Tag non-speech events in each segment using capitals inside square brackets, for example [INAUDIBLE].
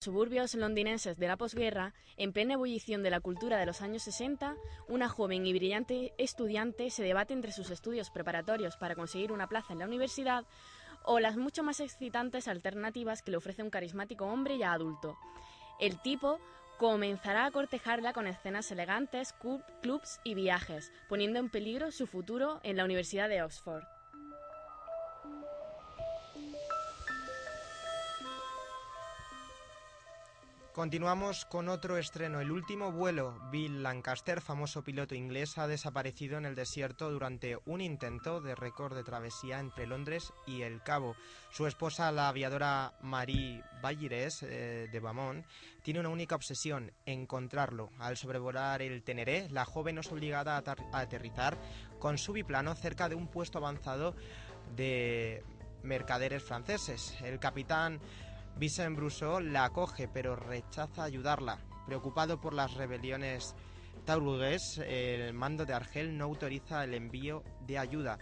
Suburbios londinenses de la posguerra, en plena ebullición de la cultura de los años 60, una joven y brillante estudiante se debate entre sus estudios preparatorios para conseguir una plaza en la universidad o las mucho más excitantes alternativas que le ofrece un carismático hombre ya adulto. El tipo comenzará a cortejarla con escenas elegantes, clubs y viajes, poniendo en peligro su futuro en la Universidad de Oxford. Continuamos con otro estreno. El último vuelo, Bill Lancaster, famoso piloto inglés, ha desaparecido en el desierto durante un intento de récord de travesía entre Londres y El Cabo. Su esposa, la aviadora Marie Ballires eh, de Bamont, tiene una única obsesión, encontrarlo. Al sobrevolar el Teneré, la joven es obligada a aterrizar con su biplano cerca de un puesto avanzado de mercaderes franceses. El capitán Vincent Brousseau la acoge, pero rechaza ayudarla. Preocupado por las rebeliones taurugues, el mando de Argel no autoriza el envío de ayuda.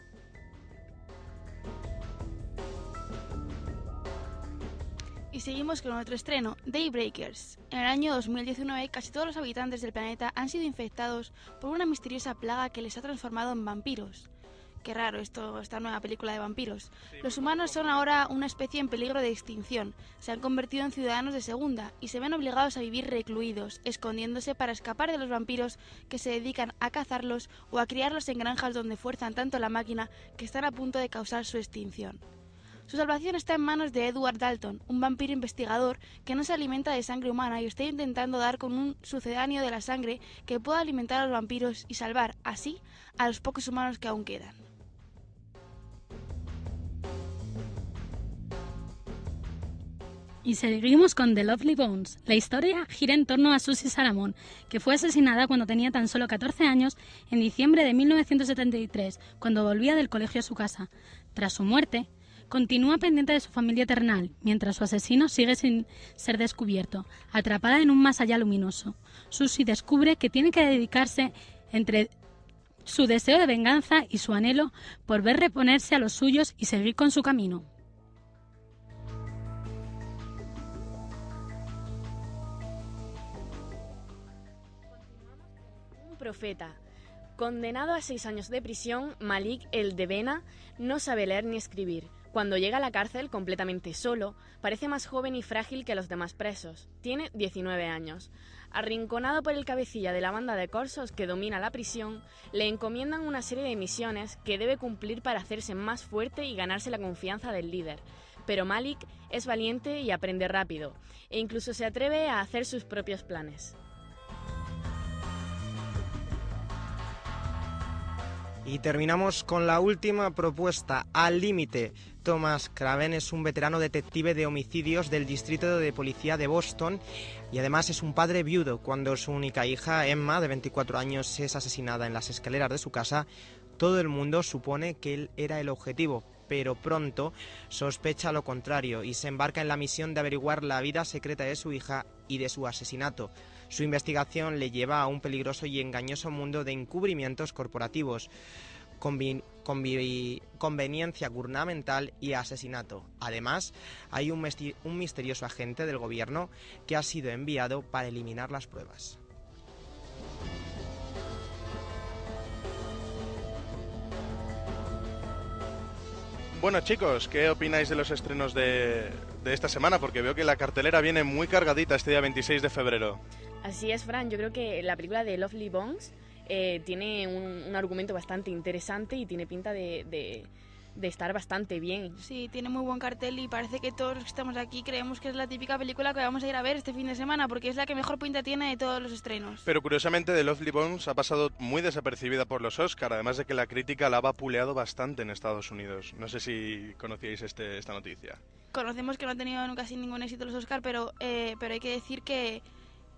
Y seguimos con otro estreno, Daybreakers. En el año 2019, casi todos los habitantes del planeta han sido infectados por una misteriosa plaga que les ha transformado en vampiros. Qué raro esto, esta nueva película de vampiros. Los humanos son ahora una especie en peligro de extinción. Se han convertido en ciudadanos de segunda y se ven obligados a vivir recluidos, escondiéndose para escapar de los vampiros que se dedican a cazarlos o a criarlos en granjas donde fuerzan tanto la máquina que están a punto de causar su extinción. Su salvación está en manos de Edward Dalton, un vampiro investigador que no se alimenta de sangre humana y está intentando dar con un sucedáneo de la sangre que pueda alimentar a los vampiros y salvar, así, a los pocos humanos que aún quedan. Y seguimos con The Lovely Bones. La historia gira en torno a Susie Salamon, que fue asesinada cuando tenía tan solo 14 años en diciembre de 1973, cuando volvía del colegio a su casa. Tras su muerte, continúa pendiente de su familia eternal, mientras su asesino sigue sin ser descubierto, atrapada en un más allá luminoso. Susie descubre que tiene que dedicarse entre su deseo de venganza y su anhelo por ver reponerse a los suyos y seguir con su camino. Profeta. Condenado a seis años de prisión, Malik el de Bena no sabe leer ni escribir. Cuando llega a la cárcel completamente solo, parece más joven y frágil que los demás presos. Tiene 19 años. Arrinconado por el cabecilla de la banda de corsos que domina la prisión, le encomiendan una serie de misiones que debe cumplir para hacerse más fuerte y ganarse la confianza del líder. Pero Malik es valiente y aprende rápido, e incluso se atreve a hacer sus propios planes. Y terminamos con la última propuesta, Al Límite. Thomas Craven es un veterano detective de homicidios del Distrito de Policía de Boston y además es un padre viudo. Cuando su única hija, Emma, de 24 años, es asesinada en las escaleras de su casa, todo el mundo supone que él era el objetivo, pero pronto sospecha lo contrario y se embarca en la misión de averiguar la vida secreta de su hija y de su asesinato. Su investigación le lleva a un peligroso y engañoso mundo de encubrimientos corporativos, conveniencia gubernamental y asesinato. Además, hay un, misterioso agente del gobierno que ha sido enviado para eliminar las pruebas. Bueno chicos, ¿qué opináis de los estrenos de, esta semana? Porque veo que la cartelera viene muy cargadita este día 26 de febrero. Así es, Fran. Yo creo que la película de Lovely Bones eh, tiene un, argumento bastante interesante y tiene pinta de, de, estar bastante bien. Sí, tiene muy buen cartel y parece que todos los que estamos aquí creemos que es la típica película que vamos a ir a ver este fin de semana porque es la que mejor pinta tiene de todos los estrenos. Pero curiosamente The Lovely Bones ha pasado muy desapercibida por los Oscar, además de que la crítica la ha vapuleado bastante en Estados Unidos. No sé si conocíais este, esta noticia. conocemos que no ha tenido nunca sin ningún éxito los Oscar, pero, eh, pero hay que decir que,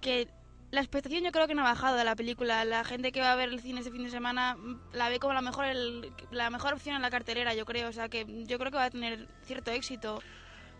que la expectación yo creo que no ha bajado de la película. La gente que va a ver el cine este fin de semana mm, la ve como la mejor, el- la mejor opción en la cartelera, yo creo. O sea que yo creo que va a tener cierto éxito.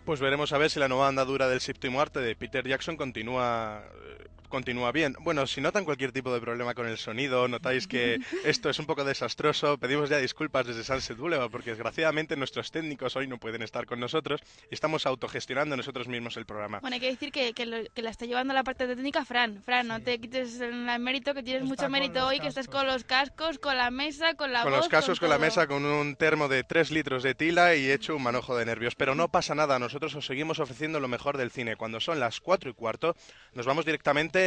Pues veremos a ver si la nueva andadura del séptimo arte de Peter Jackson continúa eh, continúa bien. Bueno, si notan cualquier tipo de problema con el sonido, notáis que [LAUGHS] esto es un poco desastroso, pedimos ya disculpas desde Sunset Boulevard porque desgraciadamente nuestros técnicos hoy no pueden estar con nosotros y estamos autogestionando nosotros mismos el programa. Bueno, hay que decir que, que, lo- que la está llevando la parte técnica Fran. Fran, no te quites el mérito, que tienes Está mucho con mérito los hoy, que estás cascos. con los cascos, con la mesa, con la con voz, los cascos, con la todo. mesa, con un termo de 3 litros de tila y hecho un manojo de nervios. Pero no pasa nada, nosotros os seguimos ofreciendo lo mejor del cine. Cuando son las 4 y cuarto, nos vamos directamente...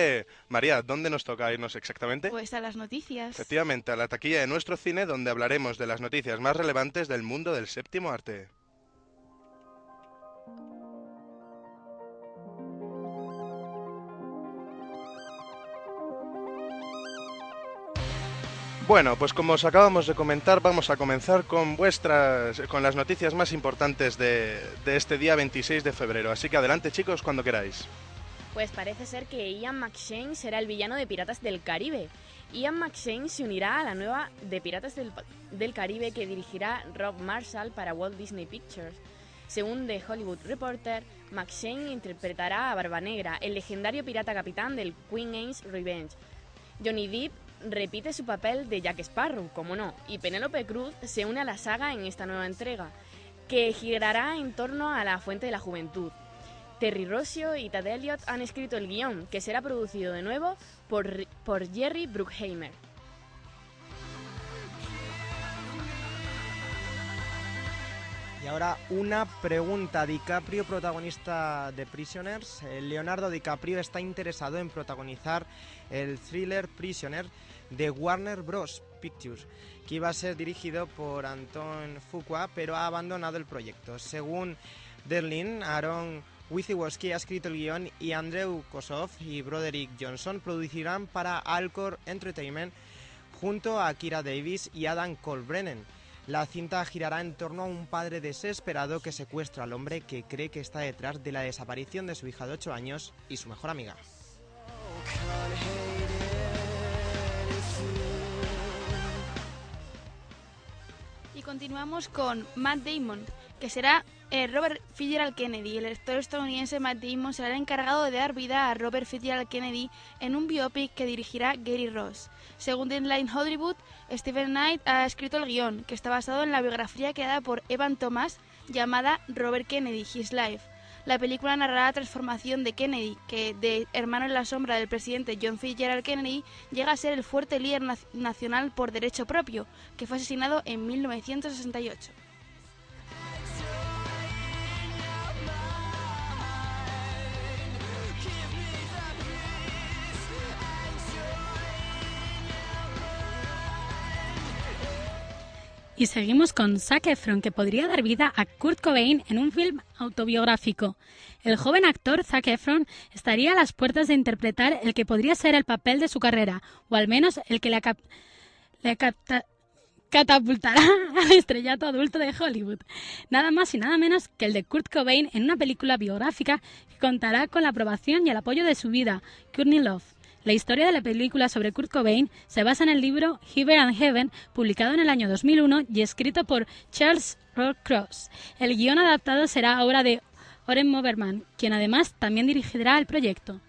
María, ¿dónde nos toca irnos exactamente? Pues a las noticias. Efectivamente, a la taquilla de nuestro cine donde hablaremos de las noticias más relevantes del mundo del séptimo arte. Bueno, pues como os acabamos de comentar, vamos a comenzar con vuestras, con las noticias más importantes de, de este día 26 de febrero. Así que adelante, chicos, cuando queráis. Pues parece ser que Ian McShane será el villano de Piratas del Caribe. Ian McShane se unirá a la nueva de Piratas del, Caribe que dirigirá Rob Marshall para Walt Disney Pictures. Según The Hollywood Reporter, McShane interpretará a Barba Negra, el legendario pirata capitán del Queen Anne's Revenge. Johnny Depp repite su papel de Jack Sparrow, como no, y Penélope Cruz se une a la saga en esta nueva entrega, que girará en torno a la Fuente de la Juventud. Terry Rossio y Tad Elliott han escrito el guion, que será producido de nuevo por, por Jerry Bruckheimer. Y ahora una pregunta. DiCaprio, protagonista de Prisoners. Eh, Leonardo DiCaprio está interesado en protagonizar el thriller Prisoner de Warner Bros. Pictures, que iba a ser dirigido por Anton Fuqua, pero ha abandonado el proyecto. Según Derlin, Aaron Wisiewski ha escrito el guion y Andrew Kosov y Broderick Johnson producirán para Alcor Entertainment junto a Kira Davis y Adam Colbrennan. La cinta girará en torno a un padre desesperado que secuestra al hombre que cree que está detrás de la desaparición de su hija de 8 años y su mejor amiga. Y continuamos con Matt Damon, que será eh, Robert Fitzgerald Kennedy. El actor estadounidense Matt Damon será el encargado de dar vida a Robert Fitzgerald Kennedy en un biopic que dirigirá Gary Ross. Según Deadline Hollywood, Stephen Knight ha escrito el guion, que está basado en la biografía creada por Evan Thomas llamada Robert Kennedy, His Life. La película narrará la transformación de Kennedy, que de hermano en la sombra del presidente John Fitzgerald Kennedy llega a ser el fuerte líder nac- nacional por derecho propio, que fue asesinado en 1968. Y seguimos con Zac Efron, que podría dar vida a Kurt Cobain en un film autobiográfico. El joven actor Zac Efron estaría a las puertas de interpretar el que podría ser el papel de su carrera, o al menos el que le, le catapultará [LAUGHS] al estrellato adulto de Hollywood. Nada más y nada menos que el de Kurt Cobain en una película biográfica que contará con la aprobación y el apoyo de su vida, Courtney Love. La historia de la película sobre Kurt Cobain se basa en el libro Heaven and Heaven, publicado en el año 2001 y escrito por Charles Roll Cross. El guion adaptado será obra de Oren Moberman, quien además también dirigirá el proyecto.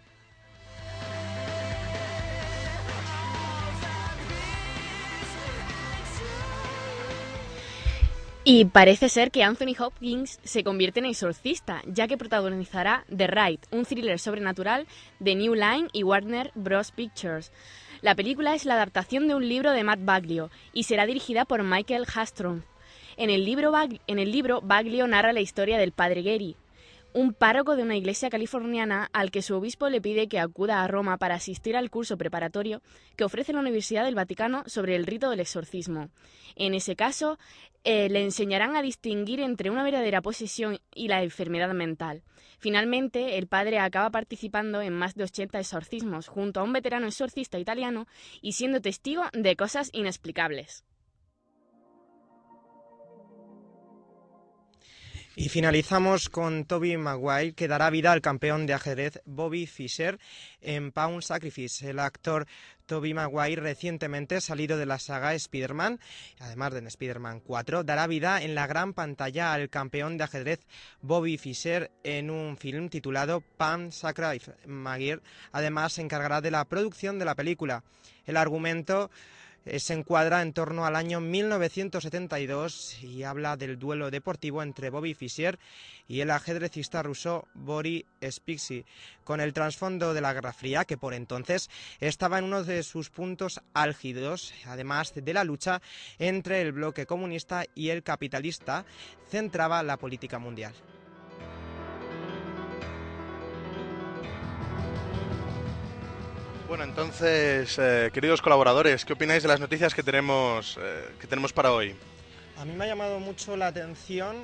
Y parece ser que Anthony Hopkins se convierte en exorcista, ya que protagonizará The Ride, un thriller sobrenatural de New Line y Warner Bros. Pictures. La película es la adaptación de un libro de Matt Baglio y será dirigida por Michael Hastrom. En el libro, en el libro Baglio narra la historia del padre Gary, un párroco de una iglesia californiana al que su obispo le pide que acuda a Roma para asistir al curso preparatorio que ofrece la Universidad del Vaticano sobre el rito del exorcismo. En ese caso, eh, le enseñarán a distinguir entre una verdadera posesión y la enfermedad mental. Finalmente, el padre acaba participando en más de 80 exorcismos junto a un veterano exorcista italiano y siendo testigo de cosas inexplicables. Y finalizamos con Toby Maguire, que dará vida al campeón de ajedrez Bobby Fischer en Pound Sacrifice. El actor Toby Maguire, recientemente salido de la saga Spider-Man, además de Spider-Man 4, dará vida en la gran pantalla al campeón de ajedrez Bobby Fischer en un film titulado Pound Sacrifice. Maguire además se encargará de la producción de la película. El argumento se encuadra en torno al año 1972 y habla del duelo deportivo entre Bobby Fischer y el ajedrecista ruso Boris Spixi, con el trasfondo de la Guerra Fría, que por entonces estaba en uno de sus puntos álgidos, además de la lucha entre el bloque comunista y el capitalista, centraba la política mundial. Bueno, entonces, eh, queridos colaboradores, ¿qué opináis de las noticias que tenemos, eh, que tenemos para hoy? A mí me ha llamado mucho la atención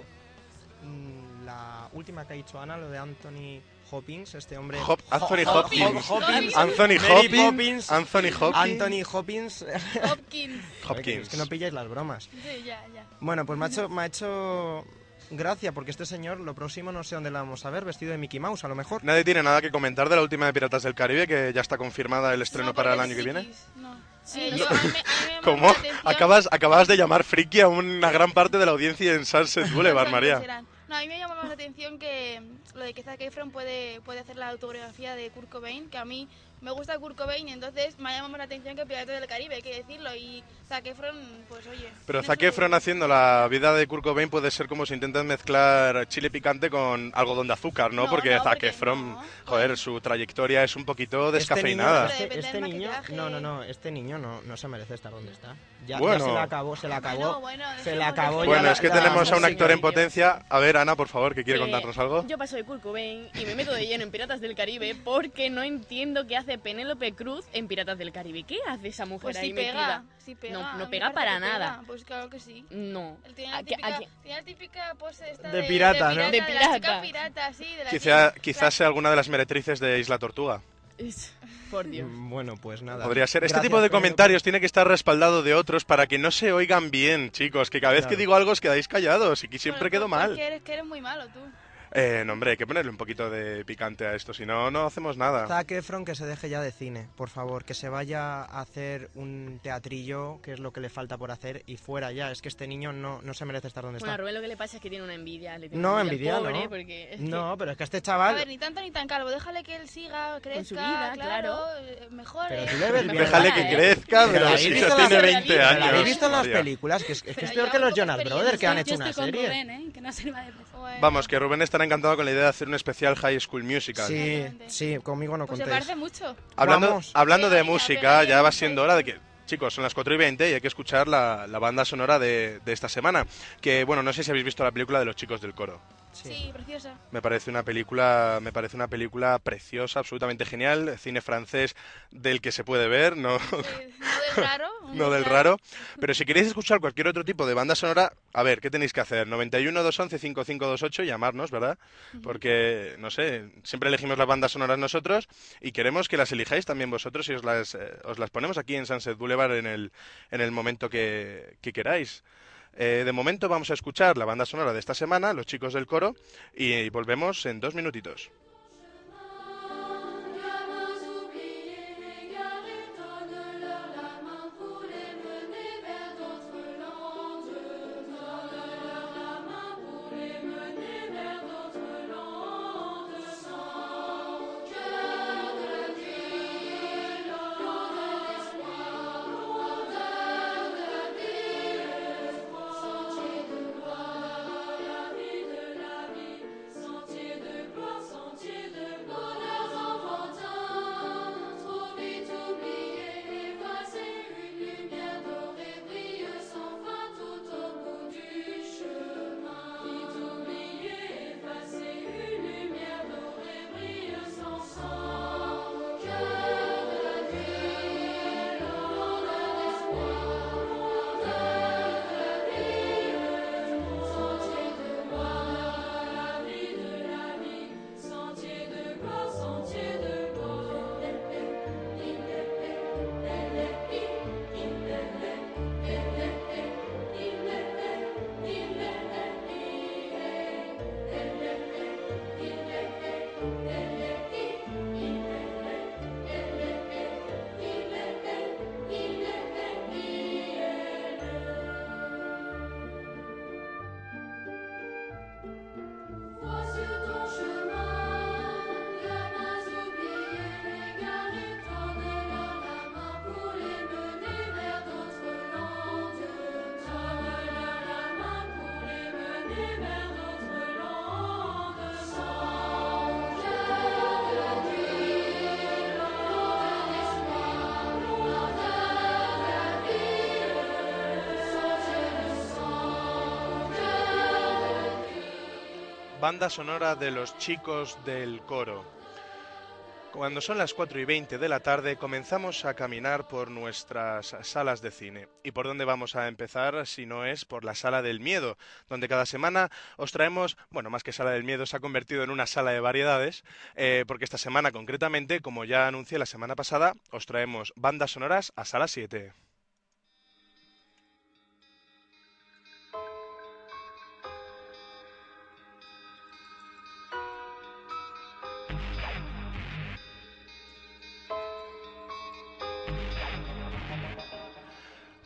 mm, la última que ha dicho Ana, lo de Anthony Hopkins, este hombre. Hop- Anthony Hop- Hopkins. Hop- Hopkins. Anthony Hopkins. Anthony Hopkins. Anthony Hopkins. Hopkins. [LAUGHS] Hopkins. Es que no pilláis las bromas. Sí, ya, ya. Bueno, pues me ha hecho, me ha hecho gracia porque este señor, lo próximo no sé dónde lo vamos a ver, vestido de Mickey Mouse a lo mejor. Nadie tiene nada que comentar de la última de Piratas del Caribe, que ya está confirmada el estreno No, para el año que viene. No. Sí, Eh, no. yo- a mí me- a mí me llama ¿Cómo? la Acabas, acabas de llamar friki a una gran parte de la audiencia en Sunset Boulevard, María. No, a mí me llama más la atención que lo de que Zac Efron puede, puede hacer la autobiografía de Kurt Cobain, que a mí me gusta Kurt Cobain y entonces me llama más la atención que Piratas del Caribe, hay que decirlo. Y Zac Efron, pues oye. Pero Zac Efron haciendo la vida de Kurt Cobain puede ser como si intentan mezclar chile picante con algodón de azúcar, ¿no? No, porque no, Zac porque Efron, no. joder, su trayectoria es un poquito Este descafeinada. niño, este, Depende este del niño- no, no, no, este niño no, no se merece estar donde está. Ya, ya Bueno. se le acabó, se le acabó. Bueno, bueno, se acabó ya Bueno, la- es que la tenemos a un actor en potencia. A ver, Ana, por favor, que quiere que contarnos algo. Yo paso de Kurt Cobain y me meto de lleno en Piratas del Caribe porque no entiendo qué hace Penélope Cruz en Piratas del Caribe. ¿Qué hace esa mujer Pues ahí sí pega, metida? sí pega. No- no pega para nada. pega. Pues claro que sí. No. Él tiene la ¿A qué- a típica, tiene la típica pose esta De de, pirata, ¿no? de, De la pirata. chica pirata, sí, de la Quizá, chica- quizás sea alguna de las meretrices de Isla Tortuga. Es- Por Dios. Mm, Bueno, pues nada. Podría ser. Este Gracias tipo de comentarios tiene que estar respaldado de otros para que no se oigan bien, chicos. Que cada vez que digo algo os quedáis callados y que siempre Bueno, quedo pues mal. Que eres, que eres muy malo tú. Eh, no, hombre, hay que ponerle un poquito de picante a esto, si no, no hacemos nada. Zac Efron que se deje ya de cine, por favor, que se vaya a hacer un teatrillo, que es lo que le falta por hacer, y fuera ya. Es que este niño no, no se merece estar donde Bueno, a está. Rubén lo que le pasa es que tiene una envidia. Le tiene No, una envidia, pobre, no. porque es No, pero es que este A chaval... ver, ni tanto ni tan calvo. Déjale que él siga, crezca, su vida, claro, claro. eh, mejore. Pero tú le ves [LAUGHS] bien. Déjale que ¿eh? crezca, Pero pero si no tiene pero 20 ¿Pero años. ¿Habéis visto en las películas? Que es, es que es peor que los Jonas. Brothers, que han hecho una serie. ¿eh? Que. Bueno, Vamos, que Rubén estará encantado con la idea de hacer un especial High School Musical. Sí, sí, conmigo no Pues se contéis. parece mucho. Hablando, Vamos. hablando de música, ya va siendo hora de que, chicos, son las 4 y 20 y hay que escuchar la, la banda sonora de, de esta semana. Que, bueno, no sé si habéis visto la película de los chicos del coro. Sí, preciosa. Me parece una película, me parece una película preciosa, absolutamente genial, cine francés del que se puede ver, no, Sí, [LAUGHS] raro. [LAUGHS] no del raro. Pero si queréis escuchar cualquier otro tipo de banda sonora, a ver, ¿qué tenéis que hacer? 91 211 5528 y llamarnos, ¿verdad? Porque, no sé, siempre elegimos las bandas sonoras nosotros y queremos que las elijáis también vosotros y os las, eh, os las ponemos aquí en Sunset Boulevard en el, en el momento que, que queráis. Eh, de momento vamos a escuchar la banda sonora de esta semana, Los chicos del coro, y volvemos en dos minutitos. Banda sonora de los chicos del coro. Cuando son las 4 y 20 de la tarde comenzamos a caminar por nuestras salas de cine. ¿Y por dónde vamos a empezar si no es por la sala del miedo? Donde cada semana os traemos, bueno, más que sala del miedo se ha convertido en una sala de variedades, eh, porque esta semana concretamente, como ya anuncié la semana pasada, os traemos bandas sonoras a sala 7.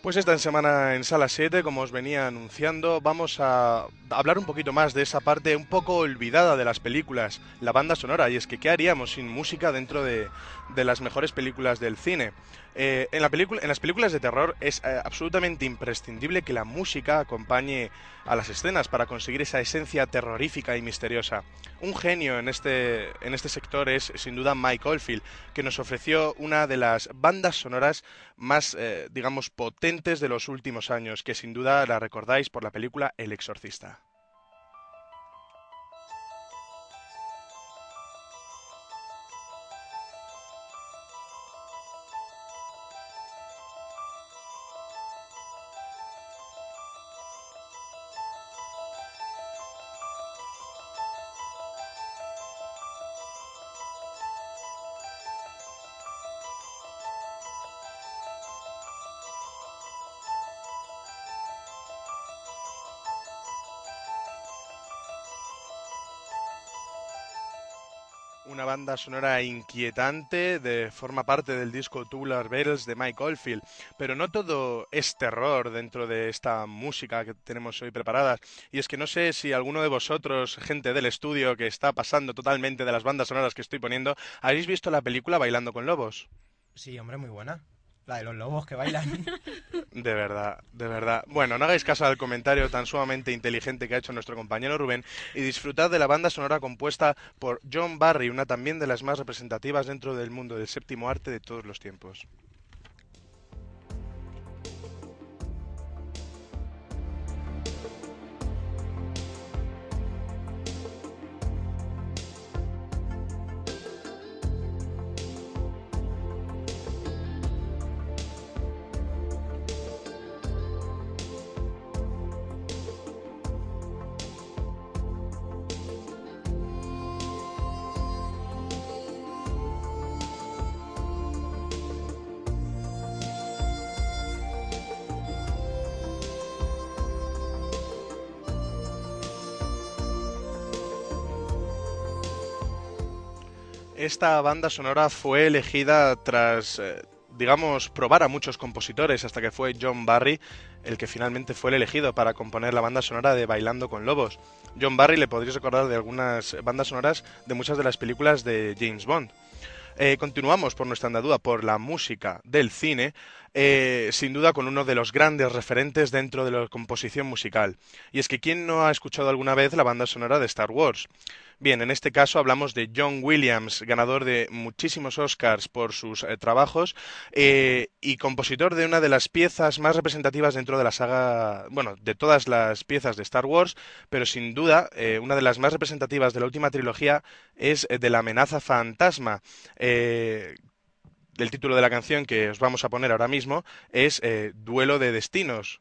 Pues esta semana en Sala 7, como os venía anunciando, vamos a hablar un poquito más de esa parte un poco olvidada de las películas, la banda sonora. Y es que, ¿qué haríamos sin música dentro de, de las mejores películas del cine? Eh, en, las películas de terror es eh, absolutamente imprescindible que la música acompañe a las escenas para conseguir esa esencia terrorífica y misteriosa. Un genio en este, este sector es sin duda Mike Oldfield, que nos ofreció una de las bandas sonoras más, eh, digamos, potentes de los últimos años, que sin duda la recordáis por la película El Exorcista. Banda sonora inquietante, de forma parte del disco Tubular Bells de Mike Oldfield. Pero no todo es terror dentro de esta música que tenemos hoy preparadas. Y es que no sé si alguno de vosotros, gente del estudio que está pasando totalmente de las bandas sonoras que estoy poniendo, habéis visto la película Bailando con Lobos. Sí, hombre, muy buena. De los lobos que bailan. [LAUGHS] De verdad, de verdad. Bueno, no hagáis caso al comentario tan sumamente inteligente que ha hecho nuestro compañero Rubén y disfrutad de la banda sonora compuesta por John Barry, una también de las más representativas dentro del mundo del séptimo arte de todos los tiempos. Esta banda sonora fue elegida tras, eh, digamos, probar a muchos compositores hasta que fue John Barry el que finalmente fue el elegido para componer la banda sonora de Bailando con Lobos. John Barry le podréis recordar de algunas bandas sonoras de muchas de las películas de James Bond. Eh, continuamos por nuestra andadura por la música del cine, eh, sin duda con uno de los grandes referentes dentro de la composición musical. Y es que ¿quién no ha escuchado alguna vez la banda sonora de Star Wars? Bien, en este caso hablamos de John Williams, ganador de muchísimos Oscars por sus eh, trabajos eh, y compositor de una de las piezas más representativas dentro de la saga, bueno, de todas las piezas de Star Wars, pero sin duda eh, una de las más representativas de la última trilogía es de la amenaza fantasma. el título de la canción que os vamos a poner ahora mismo es Duelo de Destinos.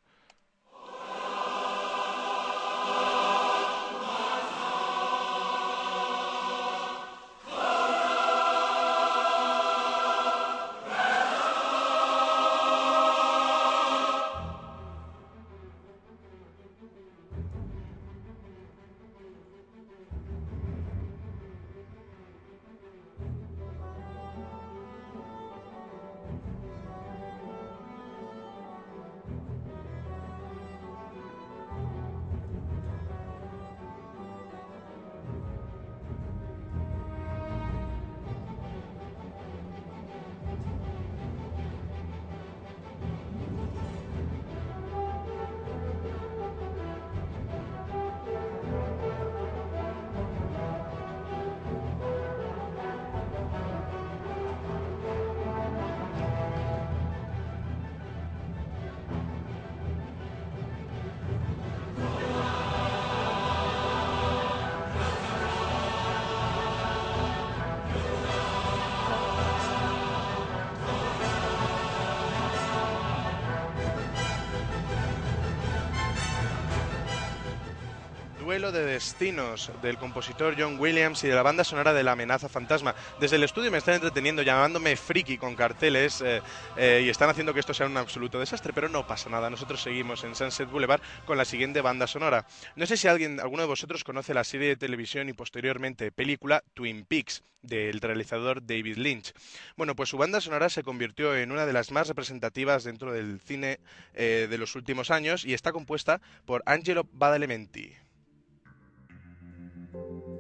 Duelo de Destinos del compositor John Williams y de la banda sonora de La amenaza fantasma. Desde el estudio me están entreteniendo llamándome friki con carteles eh, eh, y están haciendo que esto sea un absoluto desastre, pero no pasa nada. Nosotros seguimos en Sunset Boulevard con la siguiente banda sonora. No sé si alguien, alguno de vosotros conoce la serie de televisión y posteriormente película Twin Peaks del realizador David Lynch. Bueno, pues su banda sonora se convirtió en una de las más representativas dentro del cine eh, de los últimos años y está compuesta por Angelo Badalamenti. thank you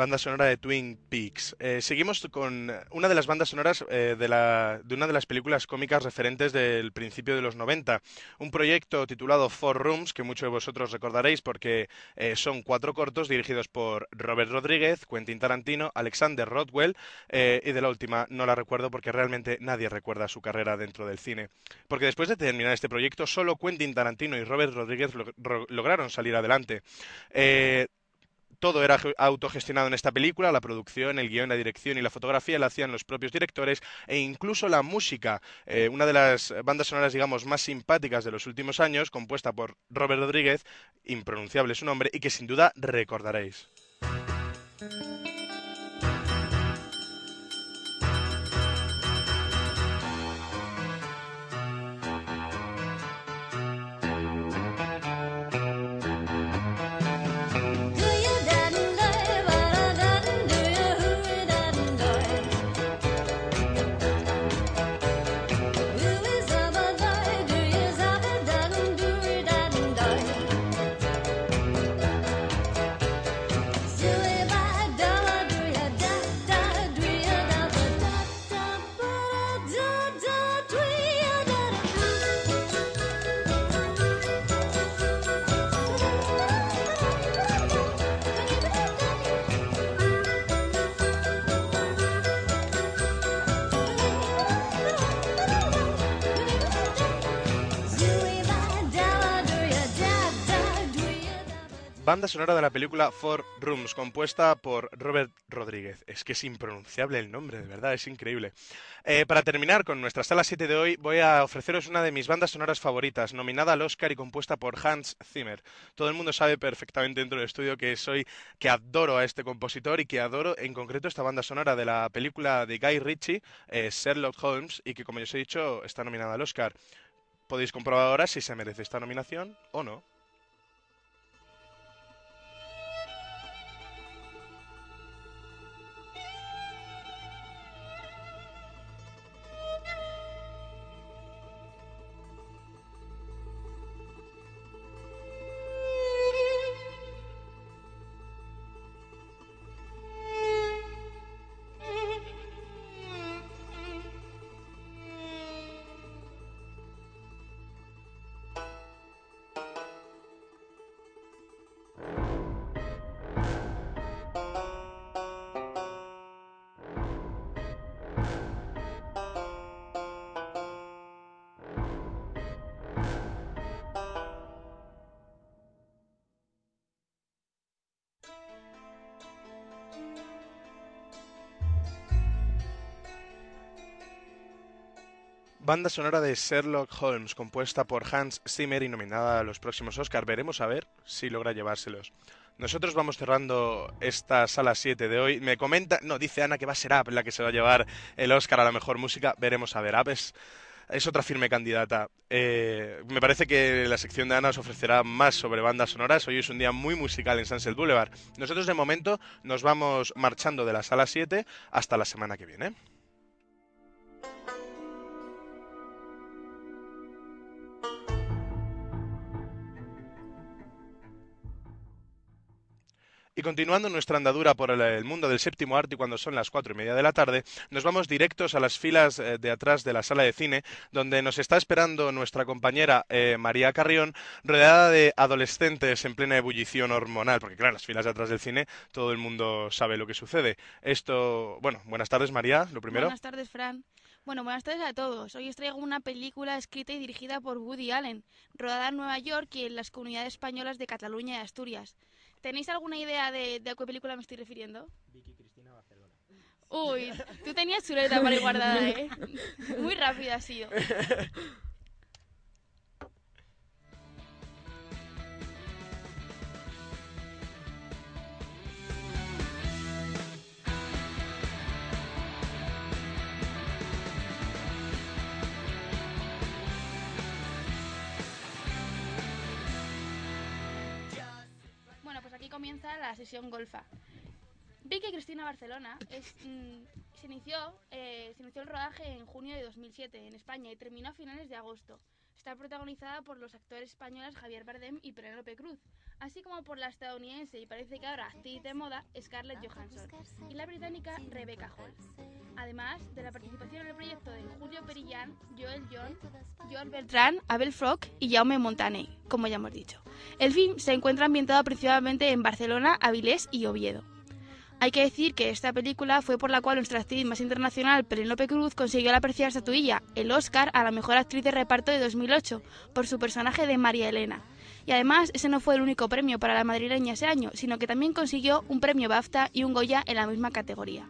banda sonora de Twin Peaks. Eh, seguimos con una de las bandas sonoras eh, de, la, de, una de las películas cómicas referentes del principio de los 90. Un proyecto titulado Four Rooms, que muchos de vosotros recordaréis porque eh, son cuatro cortos dirigidos por Robert Rodríguez, Quentin Tarantino, Alexander Rodwell y de la última no la recuerdo porque realmente nadie recuerda su carrera dentro del cine. Porque después de terminar este proyecto, solo Quentin Tarantino y Robert Rodríguez lograron salir adelante todo era autogestionado en esta película, la producción, el guion, la dirección y la fotografía la hacían los propios directores e incluso la música, eh, una de las bandas sonoras, digamos, más simpáticas de los últimos años, compuesta por Robert Rodríguez, impronunciable su nombre, y que sin duda recordaréis. Banda sonora de la película Four Rooms, compuesta por Robert Rodríguez. Es que es impronunciable el nombre, de verdad, es increíble. Eh, para terminar con nuestra sala 7 de hoy, voy a ofreceros una de mis bandas sonoras favoritas, nominada al Oscar y compuesta por Hans Zimmer. Todo el mundo sabe perfectamente dentro del estudio que soy, que adoro a este compositor y que adoro en concreto esta banda sonora de la película de Guy Ritchie, eh, Sherlock Holmes, y que como ya os he dicho, está nominada al Oscar. Podéis comprobar ahora si se merece esta nominación o no. Banda sonora de Sherlock Holmes, compuesta por Hans Zimmer y nominada a los próximos Oscar. Veremos a ver si logra llevárselos. Nosotros vamos cerrando esta sala 7 de hoy. Me comenta, no, dice Ana que va a ser App la que se va a llevar el Oscar a la mejor música. Veremos a ver. App es, otra firme candidata. Eh, me parece que la sección de Ana os ofrecerá más sobre bandas sonoras. Hoy es un día muy musical en Sunset Boulevard. Nosotros de momento nos vamos marchando de la sala 7 hasta la semana que viene. Y continuando nuestra andadura por el, mundo del séptimo arte cuando son las cuatro y media de la tarde, nos vamos directos a las filas eh, de atrás de la sala de cine, donde nos está esperando nuestra compañera eh, María Carrión, rodeada de adolescentes en plena ebullición hormonal, porque claro, las filas de atrás del cine todo el mundo sabe lo que sucede. Esto, bueno, buenas tardes María, lo primero. Buenas tardes, Fran. Bueno, buenas tardes a todos. Hoy os traigo una película escrita y dirigida por Woody Allen, rodada en Nueva York y en las comunidades españolas de Cataluña y Asturias. ¿Tenéis alguna idea de, de a qué película me estoy refiriendo? Vicky Cristina Barcelona. Uy, tú tenías chuleta para ir guardada, ¿eh? Muy rápida ha sido. [LAUGHS] comienza la sesión golfa. Vicky Cristina Barcelona mm, se, inició, eh, se inició el rodaje en junio de 2007 en España y terminó a finales de agosto. Está protagonizada por los actores españoles Javier Bardem y Penélope Cruz, así como por la estadounidense y parece que ahora actriz de moda Scarlett Johansson y la británica Rebecca Hall. Además de la participación en el proyecto de Julio Perillán, Joel John, George Beltrán, Abel Frog y Jaume Montané, como ya hemos dicho. El film se encuentra ambientado principalmente en Barcelona, Avilés y Oviedo. Hay que decir que esta película fue por la cual nuestra actriz más internacional, Penélope Cruz, consiguió la preciada estatuilla, el Oscar a la mejor actriz de reparto de 2008, por su personaje de María Elena. Y además, ese no fue el único premio para la madrileña ese año, sino que también consiguió un premio BAFTA y un Goya en la misma categoría.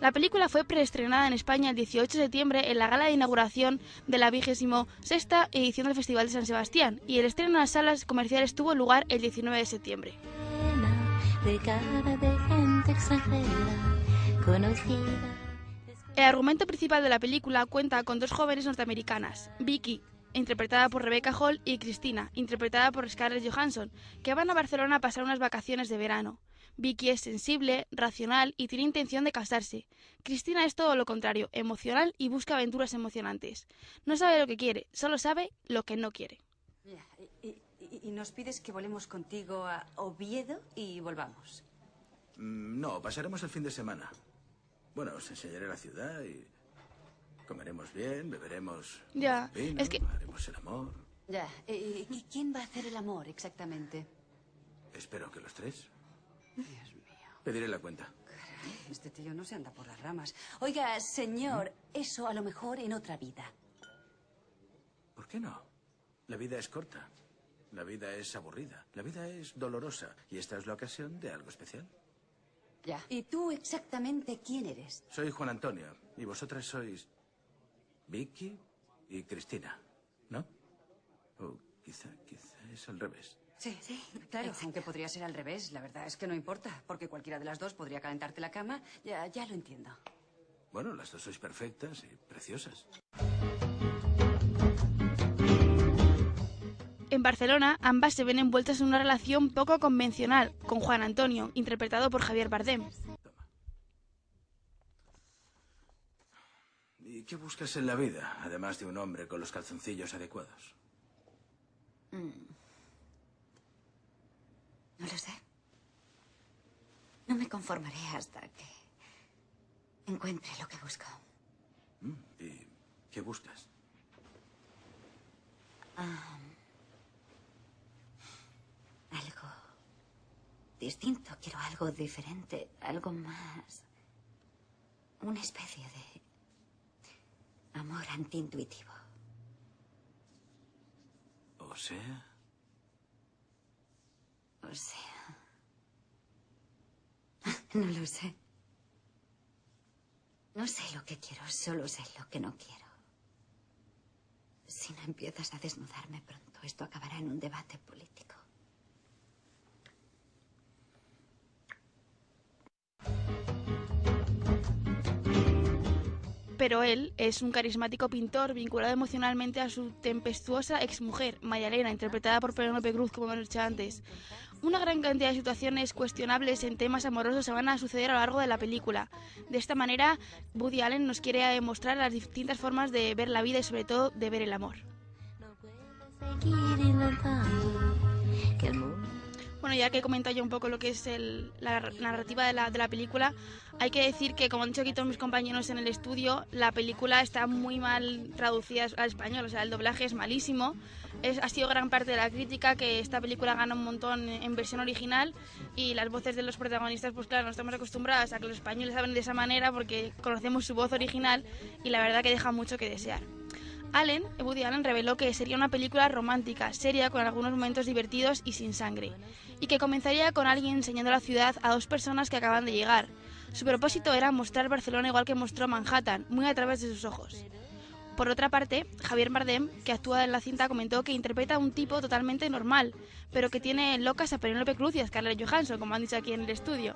La película fue preestrenada en España el 18 de septiembre en la gala de inauguración de la 26 edición del Festival de San Sebastián y el estreno en las salas comerciales tuvo lugar el 19 de septiembre. El argumento principal de la película cuenta con dos jóvenes norteamericanas, Vicky, interpretada por Rebecca Hall, y Cristina, interpretada por Scarlett Johansson, que van a Barcelona a pasar unas vacaciones de verano. Vicky es sensible, racional y tiene intención de casarse. Cristina es todo lo contrario, emocional y busca aventuras emocionantes. No sabe lo que quiere, solo sabe lo que no quiere. Y, y- y nos pides que volemos contigo a Oviedo y volvamos. Mm, No, pasaremos el fin de semana. Bueno, os enseñaré la ciudad y comeremos bien, beberemos Ya, vino, es que haremos el amor. Ya, eh, ¿y ¿quién va a hacer el amor exactamente? Espero que los tres. Dios mío, Pediré la cuenta. este tío no se anda por las ramas. Oiga, señor, eso a lo mejor en otra vida. ¿Por qué no? La vida es corta. La vida es aburrida. La vida es dolorosa. Y esta es la ocasión de algo especial. Ya. ¿Y tú exactamente quién eres? Soy Juan Antonio. Y vosotras sois. Vicky y Cristina. ¿No? O quizá, quizá es al revés. Sí, sí, claro. Aunque podría ser al revés, la verdad es que no importa, porque cualquiera de las dos podría calentarte la cama. Ya, ya lo entiendo. Bueno, las dos sois perfectas y preciosas. En Barcelona, ambas se ven envueltas en una relación poco convencional con Juan Antonio, interpretado por Javier Bardem. ¿Y qué buscas en la vida, además de un hombre con los calzoncillos adecuados? Mm. No lo sé. No me conformaré hasta que encuentre lo que busco. Mm, ¿Y qué buscas? Algo distinto. Quiero algo diferente, algo más. Una especie de amor antiintuitivo. O sea, O sea. [LAUGHS] No lo sé. No sé lo que quiero, solo sé lo que no quiero. Si no empiezas a desnudarme pronto, esto acabará en un debate político. Pero él es un carismático pintor vinculado emocionalmente a su tempestuosa exmujer, María Elena, interpretada por Penélope Cruz, como hemos dicho antes. Una gran cantidad de situaciones cuestionables en temas amorosos se van a suceder a lo largo de la película. De esta manera, Woody Allen nos quiere demostrar las distintas formas de ver la vida y sobre todo de ver el amor. Bueno, ya que he comentado yo un poco lo que es el- la narrativa de la, de la película, hay que decir que, como han dicho aquí todos mis compañeros en el estudio, la película está muy mal traducida al español, o sea, el doblaje es malísimo. Es, ha sido gran parte de la crítica que esta película gana un montón en, versión original y las voces de los protagonistas, pues claro, no estamos acostumbrados a que los españoles hablen de esa manera porque conocemos su voz original y la verdad que deja mucho que desear. Allen, Woody Allen reveló que sería una película romántica, seria, con algunos momentos divertidos y sin sangre, y que comenzaría con alguien enseñando la ciudad a dos personas que acaban de llegar. Su propósito era mostrar Barcelona igual que mostró Manhattan, muy a través de sus ojos. Por otra parte, Javier Bardem, que actúa en la cinta, comentó que interpreta a un tipo totalmente normal, pero que tiene locas a Penélope Cruz y a Scarlett Johansson, como han dicho aquí en el estudio.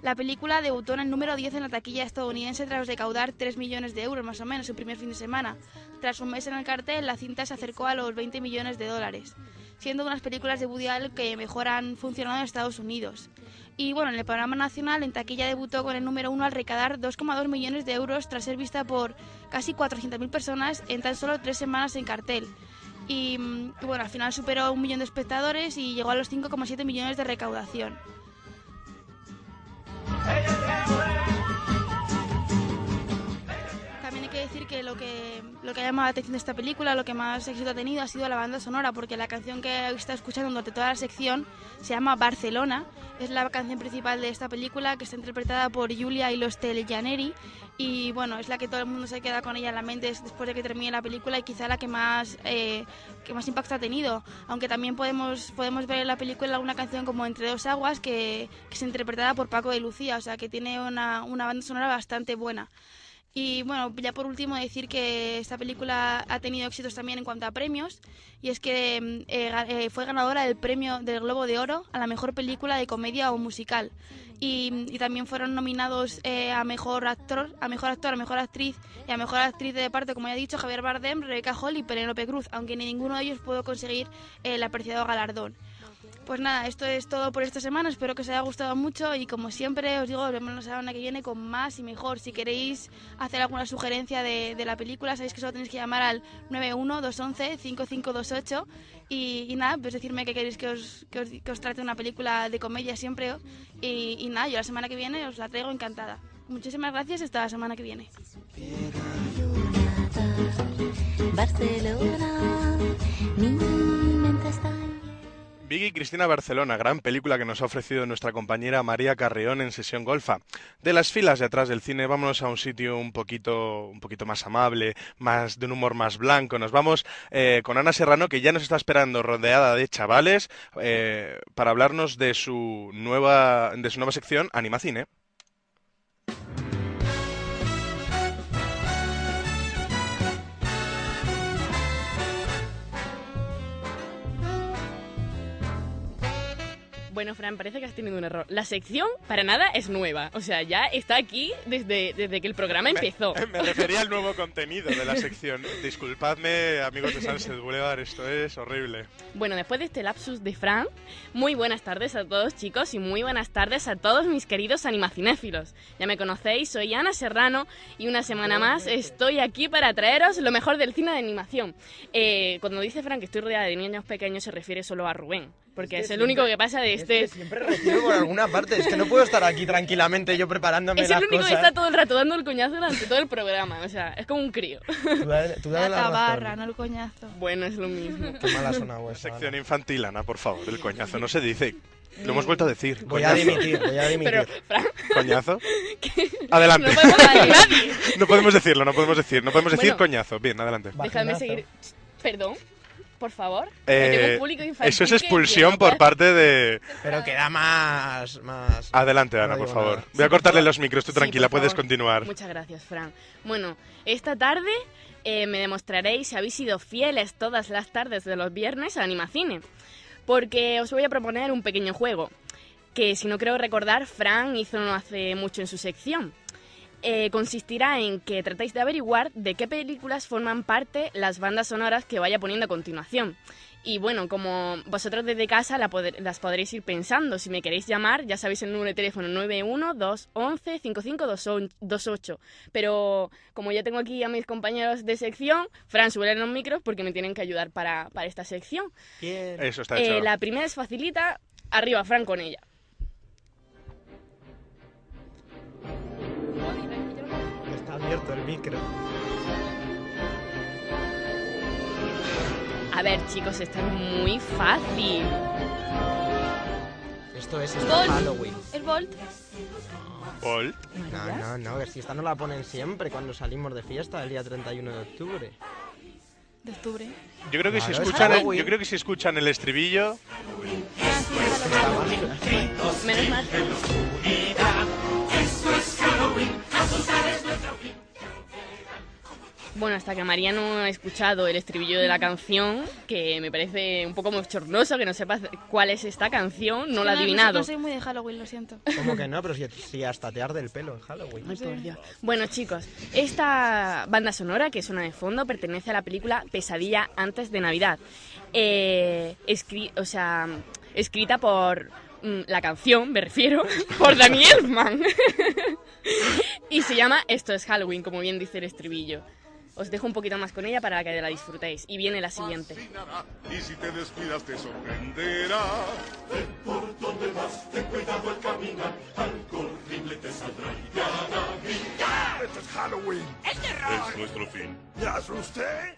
La película debutó en el número 10 en la taquilla estadounidense tras recaudar 3 millones de euros más o menos su primer fin de semana. Tras un mes en el cartel, la cinta se acercó a los 20 millones de dólares, siendo unas películas de Woody Allen que mejor han funcionado en Estados Unidos. Y bueno, en el panorama nacional, en taquilla debutó con el número 1 al recaudar 2,2 millones de euros tras ser vista por casi 400.000 personas en tan solo tres semanas en cartel. Y, mm, bueno, al final superó un millón de espectadores y llegó a los 5,7 millones de recaudación. Que lo que lo que ha llamado la atención de esta película, lo que más éxito ha tenido ha sido la banda sonora, porque la canción que está escuchando durante toda la sección se llama Barcelona. Es la canción principal de esta película que está interpretada por Julia y los Teljaneri y bueno, es la que todo el mundo se queda con ella en la mente después de que termine la película y quizá la que más eh, que más impacto ha tenido. Aunque también podemos podemos ver en la película alguna canción como Entre dos aguas que, que es interpretada por Paco de Lucía, o sea que tiene una, una banda sonora bastante buena. Y bueno, ya por último decir que esta película ha tenido éxitos también en cuanto a premios y es que eh, eh, fue ganadora del premio del Globo de Oro a la mejor película de comedia o musical y, también fueron nominados eh, a mejor actor, a mejor actor, a mejor actriz y a mejor actriz de reparto, como ya he dicho, Javier Bardem, Rebecca Hall y Penélope Cruz, aunque ni ninguno de ellos pudo conseguir el apreciado galardón. Pues nada, esto es todo por esta semana. Espero que os haya gustado mucho y como siempre os digo, vemos la semana que viene con más y mejor. Si queréis hacer alguna sugerencia de, la película, sabéis que solo tenéis que llamar al 91-211-5528 y, y nada, pues decirme que queréis que os, que, que trate una película de comedia siempre. Y, y nada, yo la semana que viene os la traigo encantada. Muchísimas gracias, hasta la semana que viene. Barcelona, mi mente está Vicky Cristina Barcelona, gran película que nos ha ofrecido nuestra compañera María Carreón en sesión golfa. De las filas de atrás del cine, vámonos a un sitio un poquito, un poquito más amable, más de un humor más blanco. Nos vamos eh, con Ana Serrano, que ya nos está esperando rodeada de chavales, eh, para hablarnos de su nueva, de su nueva sección Animacine. Bueno, Fran, parece que has tenido un error. La sección para nada es nueva. O sea, ya está aquí desde, desde que el programa empezó. [LAUGHS] Me refería al nuevo contenido de la sección. Disculpadme, amigos de Sunset Boulevard, esto es horrible. Bueno, después de este lapsus de Fran, muy buenas tardes a todos chicos y muy buenas tardes a todos mis queridos animacinéfilos. Ya me conocéis, soy Ana Serrano y una semana más estoy aquí para traeros lo mejor del cine de animación. Eh, cuando dice Fran que estoy rodeada de niños pequeños se refiere solo a Rubén, porque es, el único que pasa de este... Siempre recibo por alguna parte. Es que no puedo estar aquí tranquilamente yo preparándome Es las el único cosas. que está todo el rato dando el coñazo durante todo el programa, o sea, es como un crío. Tú dale, tú dale La la razón. tabarra, no el coñazo. Bueno, es lo mismo. Qué mala zona. Sección infantil, Ana, por favor, el coñazo no se dice. Lo hemos vuelto a decir. Voy a dimitir, voy a dimitir. Pero, ¿Coñazo? [LAUGHS] Adelante. no podemos. No podemos decirlo, no podemos decir. No podemos decir Bueno. coñazo. Bien, adelante. Déjame seguir. Perdón, por favor. Eh, Que tengo un público infantil eso es expulsión por parte de... Pero queda más... más... Adelante, No Ana, por favor. nada. Voy a cortarle los micros, tú Sí, tranquila, puedes favor. continuar. Muchas gracias, Fran. Bueno, esta tarde eh, me demostraréis si habéis sido fieles todas las tardes de los viernes a Animacine. Porque os voy a proponer un pequeño juego. Que si no creo recordar, Fran hizo no hace mucho en su sección. Eh, consistirá en que tratáis de averiguar de qué películas forman parte las bandas sonoras que vaya poniendo a continuación. Y bueno, como vosotros desde casa la poder- las podréis ir pensando, si me queréis llamar, ya sabéis el número de teléfono 912115528. Pero como ya tengo aquí a mis compañeros de sección, Fran, sube los micros porque me tienen que ayudar para, para esta sección. Bien. Eso está Eh, hecho. la primera es facilita. arriba, Fran, con ella. Abierto el micro. A ver, chicos, esto es muy fácil. Esto es esto Bolt. Halloween. El Bolt. Bolt. No, no, no, que si esta no la ponen siempre cuando salimos de fiesta el día 31 de octubre. De octubre. Yo creo que si Claro, es escuchan el, Halloween. yo creo que si escuchan el estribillo, Menos mal. Bueno, hasta que María no ha escuchado el estribillo de la canción, que me parece un poco bochornoso que no sepas cuál es esta canción, no la ha No, adivinado. No soy muy de Halloween, lo siento. ¿Cómo que no? Pero si, si hasta te arde el pelo en Halloween. Ay, por Dios. Bueno, chicos, esta banda sonora que suena de fondo pertenece a la película Pesadilla antes de Navidad. Eh, escri- o sea, escrita por mm, la canción, me refiero, [LAUGHS] por Danny Elfman. [LAUGHS] y se llama Esto es Halloween, como bien dice el estribillo. Os dejo un poquito más con ella para que la disfrutéis. Y viene la siguiente. Y si te descuidas te sorprenderá. Ven por donde vas, ten cuidado al caminar, algo horrible te saldrá y te hará brincar. Esto es Halloween. ¡Es terror! Es nuestro fin. ¿Ya asusté?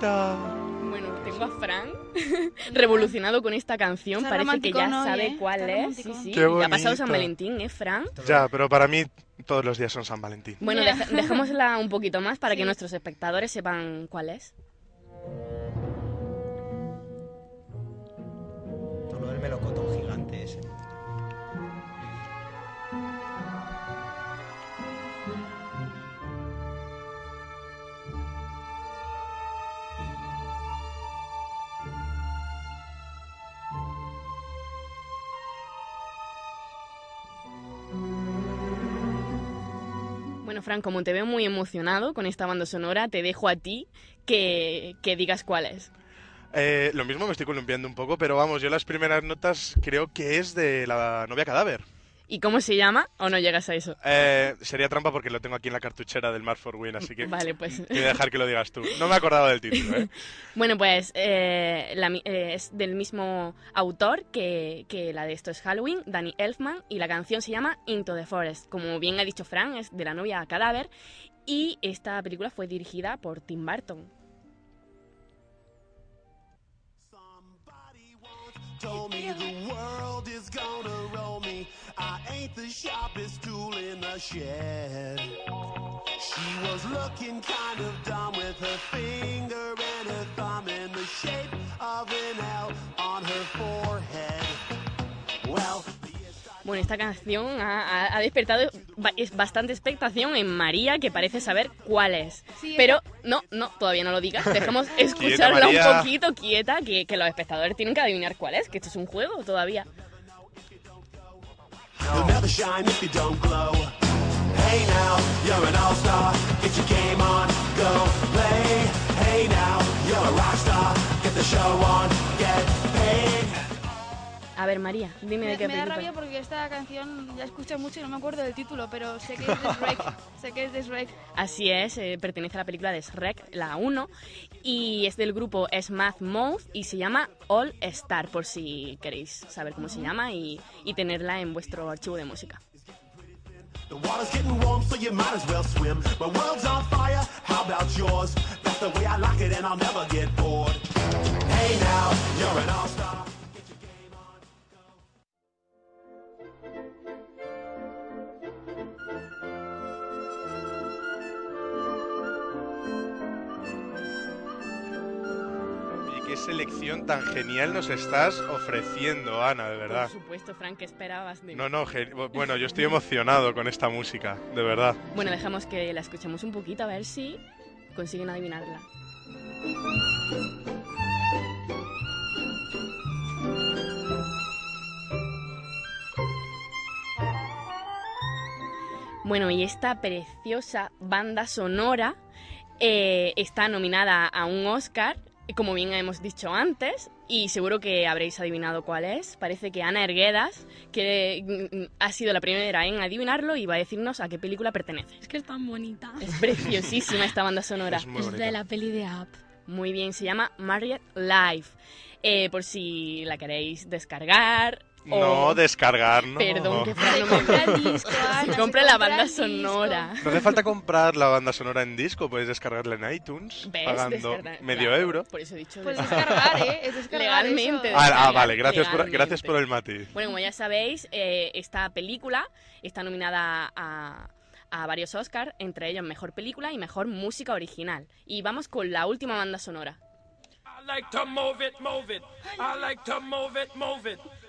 Bueno, tengo a Fran [LAUGHS] [LAUGHS] revolucionado con esta canción. Está Parece que ya ¿no? sabe ¿Eh? cuál Está es. Sí, sí. Qué Ya ha pasado San. Valentín, ¿eh, Fran? Ya, pero para mí todos los días son San Valentín. Bueno, dejémosla un poquito más para que nuestros espectadores sepan cuál es. Todo el melocotón Bueno, Fran, como te veo muy emocionado con esta banda sonora, te dejo a ti que, que digas cuál es. Eh, lo mismo me estoy columpiando un poco, pero vamos, yo las primeras notas creo que es de la novia cadáver. ¿Y cómo se llama? ¿O no llegas a eso? Eh, sería trampa porque lo tengo aquí en la cartuchera del Mark for Win, así que [LAUGHS] Vale, pues. voy a dejar que lo digas tú. No me acordaba del título, ¿eh? [LAUGHS] Bueno, pues eh, la eh, es del mismo autor que, que la de Esto es Halloween, Danny Elfman, y la canción se llama Into the Forest. Como bien ha dicho Fran, es de la novia Cadáver, y esta película fue dirigida por Tim Burton. Ain't the sharpest tool in the shed. She was looking kind of dumb with her finger and her thumb in the shape of an L on her forehead. Well, Bueno, esta canción ha, ha- despertado ba- es bastante expectación en María, que parece saber cuál es. Sí, Pero no, no, todavía no lo digas. [LAUGHS] Dejemos escucharla un María. poquito quieta, que, que los espectadores tienen que adivinar cuál es, que esto es un juego todavía. You'll never shine if you don't glow. Hey now, you're an all-star. Get your game on, go play. Hey now, you're a rock star. Get the show on, get paid. A ver, María, dime de Me, qué me da película. rabia porque esta canción la escucho mucho y no me acuerdo del título, pero sé que es de Shrek. [LAUGHS] sé que es de Shrek. Así es, eh, pertenece a la película de Shrek, la 1, y es del grupo Smash Mouth y se llama All Star, por si queréis saber cómo se llama y, y tenerla en vuestro archivo de música. The water's getting warm, so you might as well swim. My world's on fire, how about yours? That's the way I like it, and I'll never get bored. Hey now, you're an all-star. Tan genial nos estás ofreciendo, Ana, de verdad. Por supuesto, Frank, ¿qué esperabas de mí? No, no, bueno, yo estoy emocionado con esta música, de verdad. Bueno, dejamos que la escuchemos un poquito a ver si consiguen adivinarla. Bueno, y esta preciosa banda sonora eh, está nominada a un Oscar como bien hemos dicho antes, y seguro que habréis adivinado cuál es, parece que Ana Erguedas, que mm, ha sido la primera en adivinarlo, y va a decirnos a qué película pertenece. Es que es tan bonita. Es preciosísima esta banda sonora. Es muy Es bonita. de la peli de Up. Muy bien, se llama Marriott Live. Eh, por si la queréis descargar. O- No, descargar, no. Perdón, que Fran no me compra [LAUGHS] disco, Ana, Se se compra la banda sonora. No hace falta comprar la banda sonora en disco, puedes descargarla en iTunes ¿Ves? pagando medio claro, euro. Por eso he dicho Pues descargar. ¿eh? Es descargar Legalmente. eso. Ah, ah, vale, gracias por, legalmente. gracias por el matiz. Bueno, como ya sabéis, eh, esta película está nominada a, a varios Oscars, entre ellos Mejor Película y Mejor Música Original. Y vamos con la última banda sonora. I like to move it, move it. I like to move it, move it.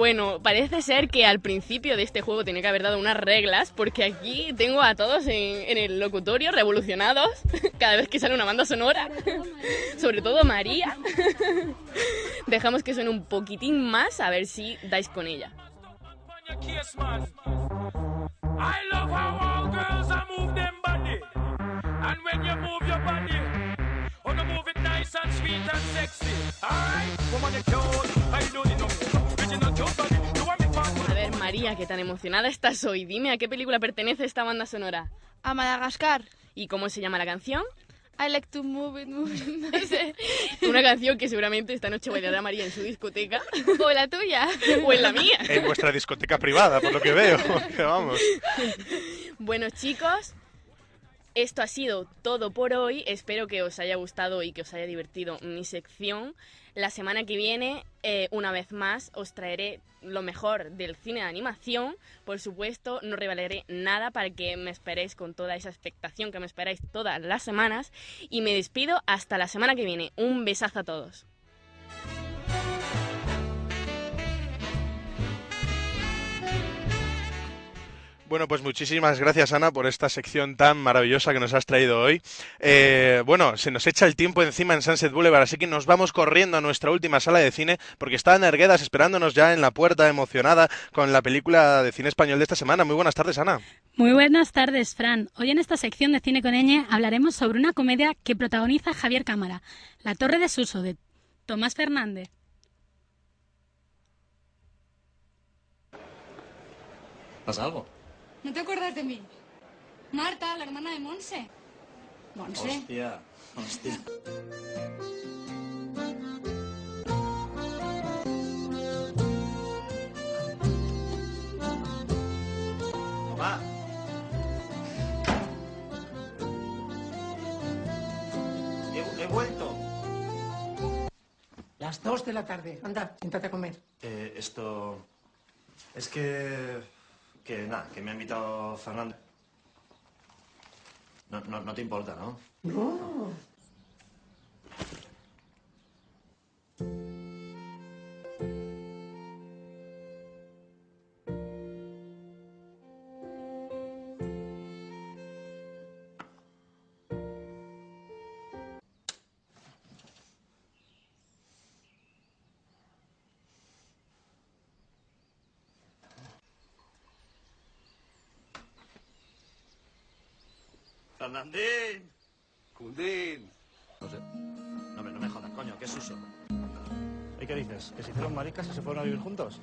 Bueno, parece ser que al principio de este juego tenía que haber dado unas reglas, porque aquí tengo a todos en, el locutorio revolucionados [LAUGHS] cada vez que sale una banda sonora. Sobre todo María. [LAUGHS] Dejamos que suene un poquitín más a ver si dais con ella. And sweet and sexy. Alright, woman, you cute. I do the know. A ver, María, que tan emocionada estás hoy. Dime a qué película pertenece esta banda sonora. A Madagascar. ¿Y cómo se llama la canción? I like to move it, move it. No [LAUGHS] sé. Una canción que seguramente esta noche bailará María en su discoteca. O la tuya. [LAUGHS] O en la mía. En vuestra discoteca privada, por lo que veo. [LAUGHS] Vamos. Bueno, chicos, esto ha sido todo por hoy. Espero que os haya gustado y que os haya divertido mi sección. La semana que viene, eh, una vez más, os traeré lo mejor del cine de animación. Por supuesto, no revelaré nada para que me esperéis con toda esa expectación que me esperáis todas las semanas. Y me despido hasta la semana que viene. Un besazo a todos. Bueno, pues muchísimas gracias, Ana, por esta sección tan maravillosa que nos has traído hoy. Eh, bueno, se nos echa el tiempo encima en Sunset Boulevard, así que nos vamos corriendo a nuestra última sala de cine, porque está Ana Erguedas esperándonos ya en la puerta, emocionada con la película de cine español de esta semana. Muy buenas tardes, Ana. Muy buenas tardes, Fran. Hoy en esta sección de Cine con Ñ hablaremos sobre una comedia que protagoniza Javier Cámara, La Torre de Suso, de Tomás Fernández. ¿Pasa algo? ¿No te acuerdas de mí? Marta, la hermana de Monse. Monse. Hostia, hostia. Mamá. He, he vuelto. Las dos de la tarde. Anda, siéntate a comer. Eh, esto... Es que... Que nada, que me ha invitado Fernando. No, no, no te importa, ¿no? No. ¡Fernandín! ¡Cundín! No sé. No, hombre, no me jodas, coño, ¿qué es uso? ¿Y qué dices? ¿Que se hicieron maricas y se fueron a vivir juntos?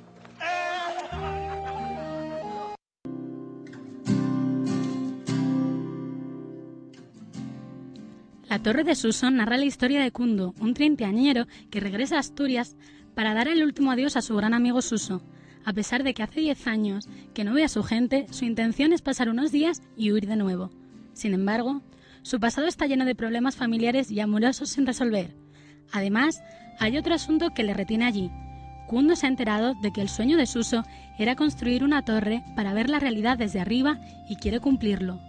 La Torre de Suso narra la historia de Kundo, un treintañero que regresa a Asturias para dar el último adiós a su gran amigo Suso. A pesar de que hace 10 años que no ve a su gente, su intención es pasar unos días y huir de nuevo. Sin embargo, su pasado está lleno de problemas familiares y amorosos sin resolver. Además, hay otro asunto que le retiene allí. Kundo se ha enterado de que el sueño de Suso era construir una torre para ver la realidad desde arriba y quiere cumplirlo.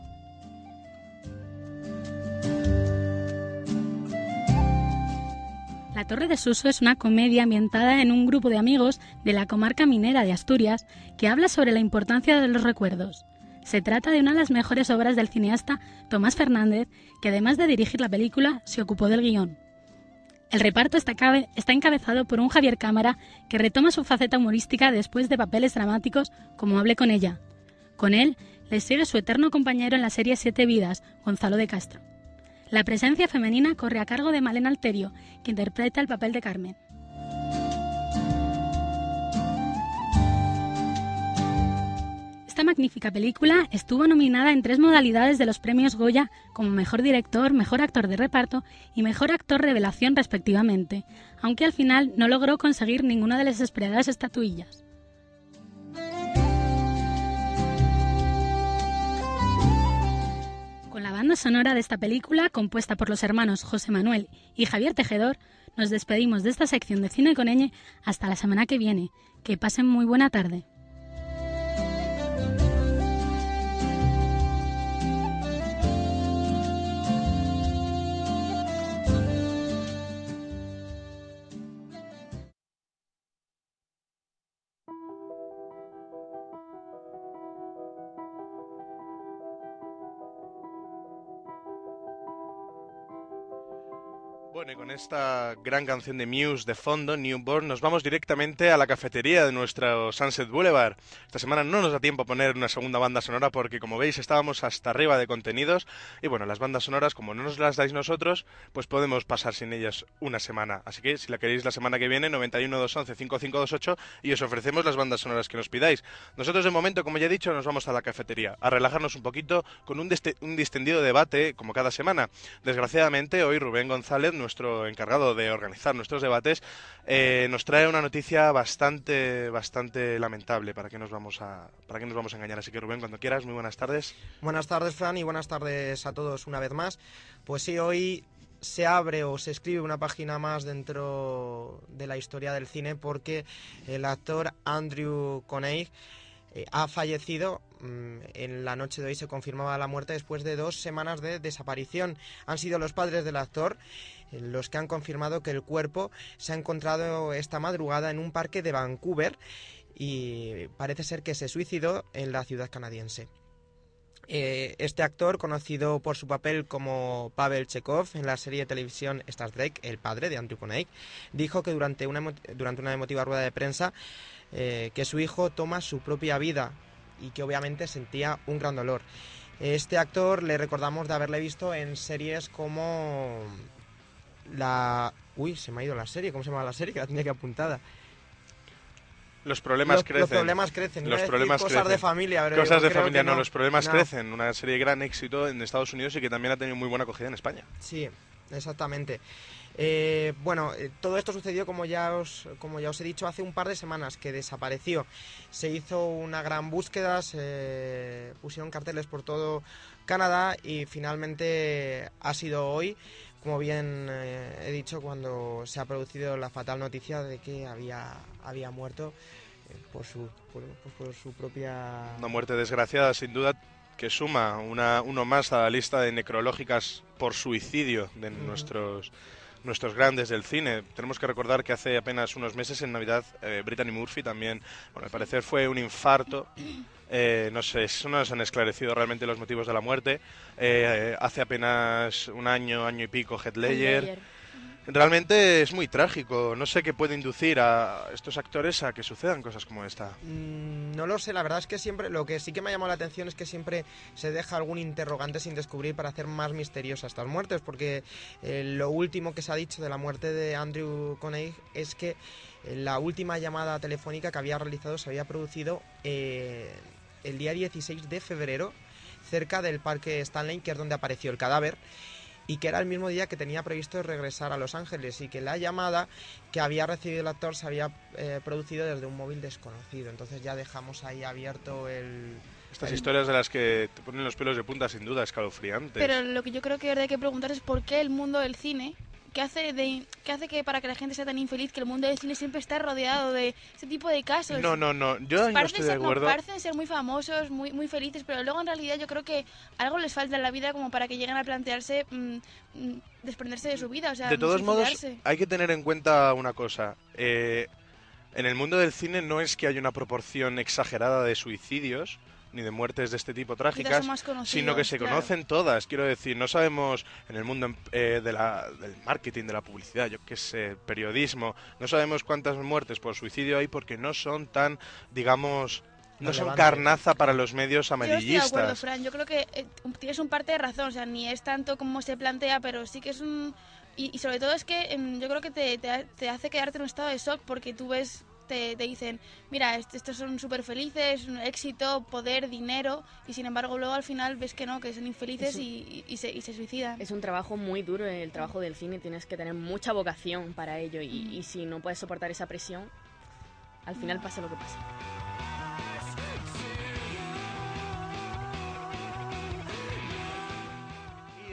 La Torre de Suso es una comedia ambientada en un grupo de amigos de la comarca minera de Asturias que habla sobre la importancia de los recuerdos. Se trata de una de las mejores obras del cineasta Tomás Fernández, que además de dirigir la película, se ocupó del guion. El reparto está, cabe- está encabezado por un Javier Cámara que retoma su faceta humorística después de papeles dramáticos como Hable con ella. Con él le sigue su eterno compañero en la serie Siete Vidas, Gonzalo de Castro. La presencia femenina corre a cargo de Malena Alterio, que interpreta el papel de Carmen. Esta magnífica película estuvo nominada en tres modalidades de los premios Goya como Mejor Director, Mejor Actor de Reparto y Mejor Actor Revelación respectivamente, aunque al final no logró conseguir ninguna de las esperadas estatuillas. Con la banda sonora de esta película, compuesta por los hermanos José Manuel y Javier Tejedor, nos despedimos de esta sección de Cine con Ñ hasta la semana que viene. Que pasen muy buena tarde. Esta gran canción de Muse de fondo, Newborn, nos vamos directamente a la cafetería de nuestro Sunset Boulevard. Esta semana no nos da tiempo a poner una segunda banda sonora porque, como veis, estábamos hasta arriba de contenidos. Y bueno, las bandas sonoras, como no nos las dais nosotros, pues podemos pasar sin ellas una semana. Así que, si la queréis la semana que viene, 91 211 5528 y os ofrecemos las bandas sonoras que nos pidáis. Nosotros, de momento, como ya he dicho, nos vamos a la cafetería a relajarnos un poquito con un, un distendido debate, como cada semana. Desgraciadamente, hoy Rubén González, nuestro encargado de organizar nuestros debates, eh, nos trae una noticia bastante, bastante lamentable. ¿Para qué nos vamos a, para qué nos vamos a engañar? Así que Rubén, cuando quieras, muy buenas tardes. Buenas tardes, Fran, y buenas tardes a todos una vez más. Pues sí, hoy se abre o se escribe una página más dentro de la historia del cine porque el actor Andrew Coney eh, ha fallecido. Mm, En la noche de hoy se confirmaba la muerte después de dos semanas de desaparición. Han sido los padres del actor los que han confirmado que el cuerpo se ha encontrado esta madrugada en un parque de Vancouver y parece ser que se suicidó en la ciudad canadiense. Eh, este actor, conocido por su papel como Pavel Chekhov en la serie de televisión Star Trek, el padre de Andrew Koenig, dijo que durante una, durante una emotiva rueda de prensa eh, que su hijo toma su propia vida y que obviamente sentía un gran dolor. Este actor le recordamos de haberle visto en series como la... Uy, se me ha ido la serie, ¿cómo se llama la serie? Que la tenía que apuntada. Los problemas Los- crecen. los problemas crecen. Los problemas cosas de crecen. familia, pero Cosas de familia, no. no. Los problemas No. crecen. Una serie de gran éxito en Estados Unidos y que también ha tenido muy buena acogida en España. Sí, exactamente. Eh, bueno, eh, todo esto sucedió, como ya, os, como ya os he dicho, hace un par de semanas que desapareció. Se hizo una gran búsqueda, se pusieron carteles por todo Canadá y finalmente ha sido hoy, como bien eh, he dicho, cuando se ha producido la fatal noticia de que había, había muerto eh, por, su, por, pues por su propia... Una muerte desgraciada, sin duda, que suma una, uno más a la lista de necrológicas por suicidio de nuestros nuestros grandes del cine. Tenemos que recordar que hace apenas unos meses en Navidad eh, Brittany Murphy también, bueno, al parecer fue un infarto. Eh, no sé, eso no se han esclarecido realmente los motivos de la muerte. Eh, hace apenas un año, año y pico. Ledger. Realmente es muy trágico. No sé qué puede inducir a estos actores a que sucedan cosas como esta. Mm, No lo sé, la verdad es que siempre, lo que sí que me ha llamado la atención es que siempre se deja algún interrogante sin descubrir para hacer más misteriosas estas muertes, porque eh, lo último que se ha dicho de la muerte de Andrew Koenig es que eh, la última llamada telefónica que había realizado se había producido eh, el día 16 de febrero cerca del parque Stanley, que es donde apareció el cadáver y que era el mismo día que tenía previsto regresar a Los Ángeles y que la llamada que había recibido el actor se había eh, producido desde un móvil desconocido. Entonces ya dejamos ahí abierto el... Estas historias de las que te ponen los pelos de punta, sin duda, escalofriantes. Pero lo que yo creo que hay que preguntar es por qué el mundo del cine, ¿qué hace, de, qué hace que para que la gente sea tan infeliz que el mundo del cine siempre está rodeado de ese tipo de casos? No, no, no. Yo ahí no Parecen estoy de no, acuerdo. parecen ser muy famosos, muy, muy felices, pero luego en realidad yo creo que algo les falta en la vida como para que lleguen a plantearse mm, mm, desprenderse de su vida, o sea, de todos modos, hay que tener en cuenta una cosa. Eh, en el mundo del cine no es que haya una proporción exagerada de suicidios, ni de muertes de este tipo trágicas, sino que se claro. conocen todas. Quiero decir, no sabemos en el mundo eh, de la- del marketing, de la publicidad, yo qué sé, periodismo, no sabemos cuántas muertes por suicidio hay porque no son tan, digamos, no son carnaza para los medios Yo estoy de acuerdo, amarillistas. Fran. Yo creo que eh, tienes un parte de razón. O sea, ni es tanto como se plantea, pero sí que es un... Y, y sobre todo es que em, yo creo que te, te, te hace quedarte en un estado de shock porque tú ves... Te, te dicen, mira, est- estos son súper felices, éxito, poder, dinero, y sin embargo luego al final ves que no, que son infelices un- y, y se, y se suicidan. Es un trabajo muy duro el trabajo del cine, tienes que tener mucha vocación para ello y, y si no puedes soportar esa presión, al final pasa lo que pasa.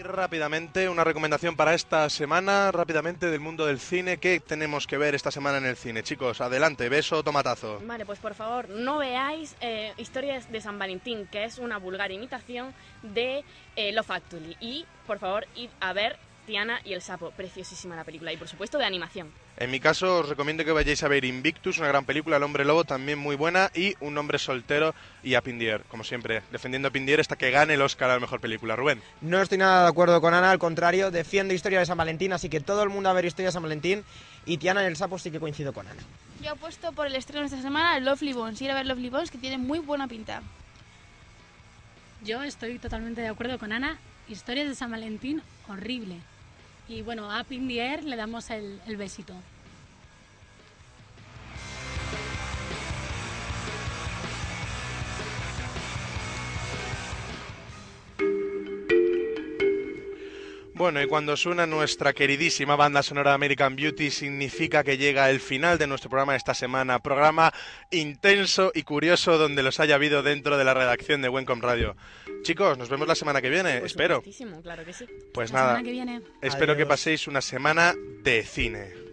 Rápidamente, una recomendación para esta semana, rápidamente del mundo del cine. ¿Qué tenemos que ver esta semana en el cine? Chicos, adelante, beso, tomatazo. Vale, pues por favor, no veáis eh, Historias de San Valentín, que es una vulgar imitación de eh, Love Actually. Y, por favor, id a ver Tiana y el sapo. Preciosísima la película. Y, por supuesto, de animación. En mi caso, os recomiendo que vayáis a ver Invictus, una gran película, El hombre lobo, también muy buena, y Un hombre soltero y a Pindier, como siempre, defendiendo a Pindier hasta que gane el Oscar a la mejor película. Rubén. No estoy nada de acuerdo con Ana, al contrario, defiendo Historia de San Valentín, así que todo el mundo a ver Historia de San Valentín y Tiana y el Sapo sí que coincido con Ana. Yo apuesto por el estreno esta semana, Lovely Bones. Ir a ver Lovely Bones, que tiene muy buena pinta. Yo estoy totalmente de acuerdo con Ana. Historias de San Valentín, horrible. Y bueno, a Air le damos el, el besito. Bueno, y cuando suena nuestra queridísima banda sonora American Beauty, significa que llega el final de nuestro programa de esta semana. Programa intenso y curioso donde los haya habido dentro de la redacción de Wencom Radio. Chicos, nos vemos la semana que viene, espero. claro que sí. Pues La nada, semana que viene. espero que paséis una semana de cine.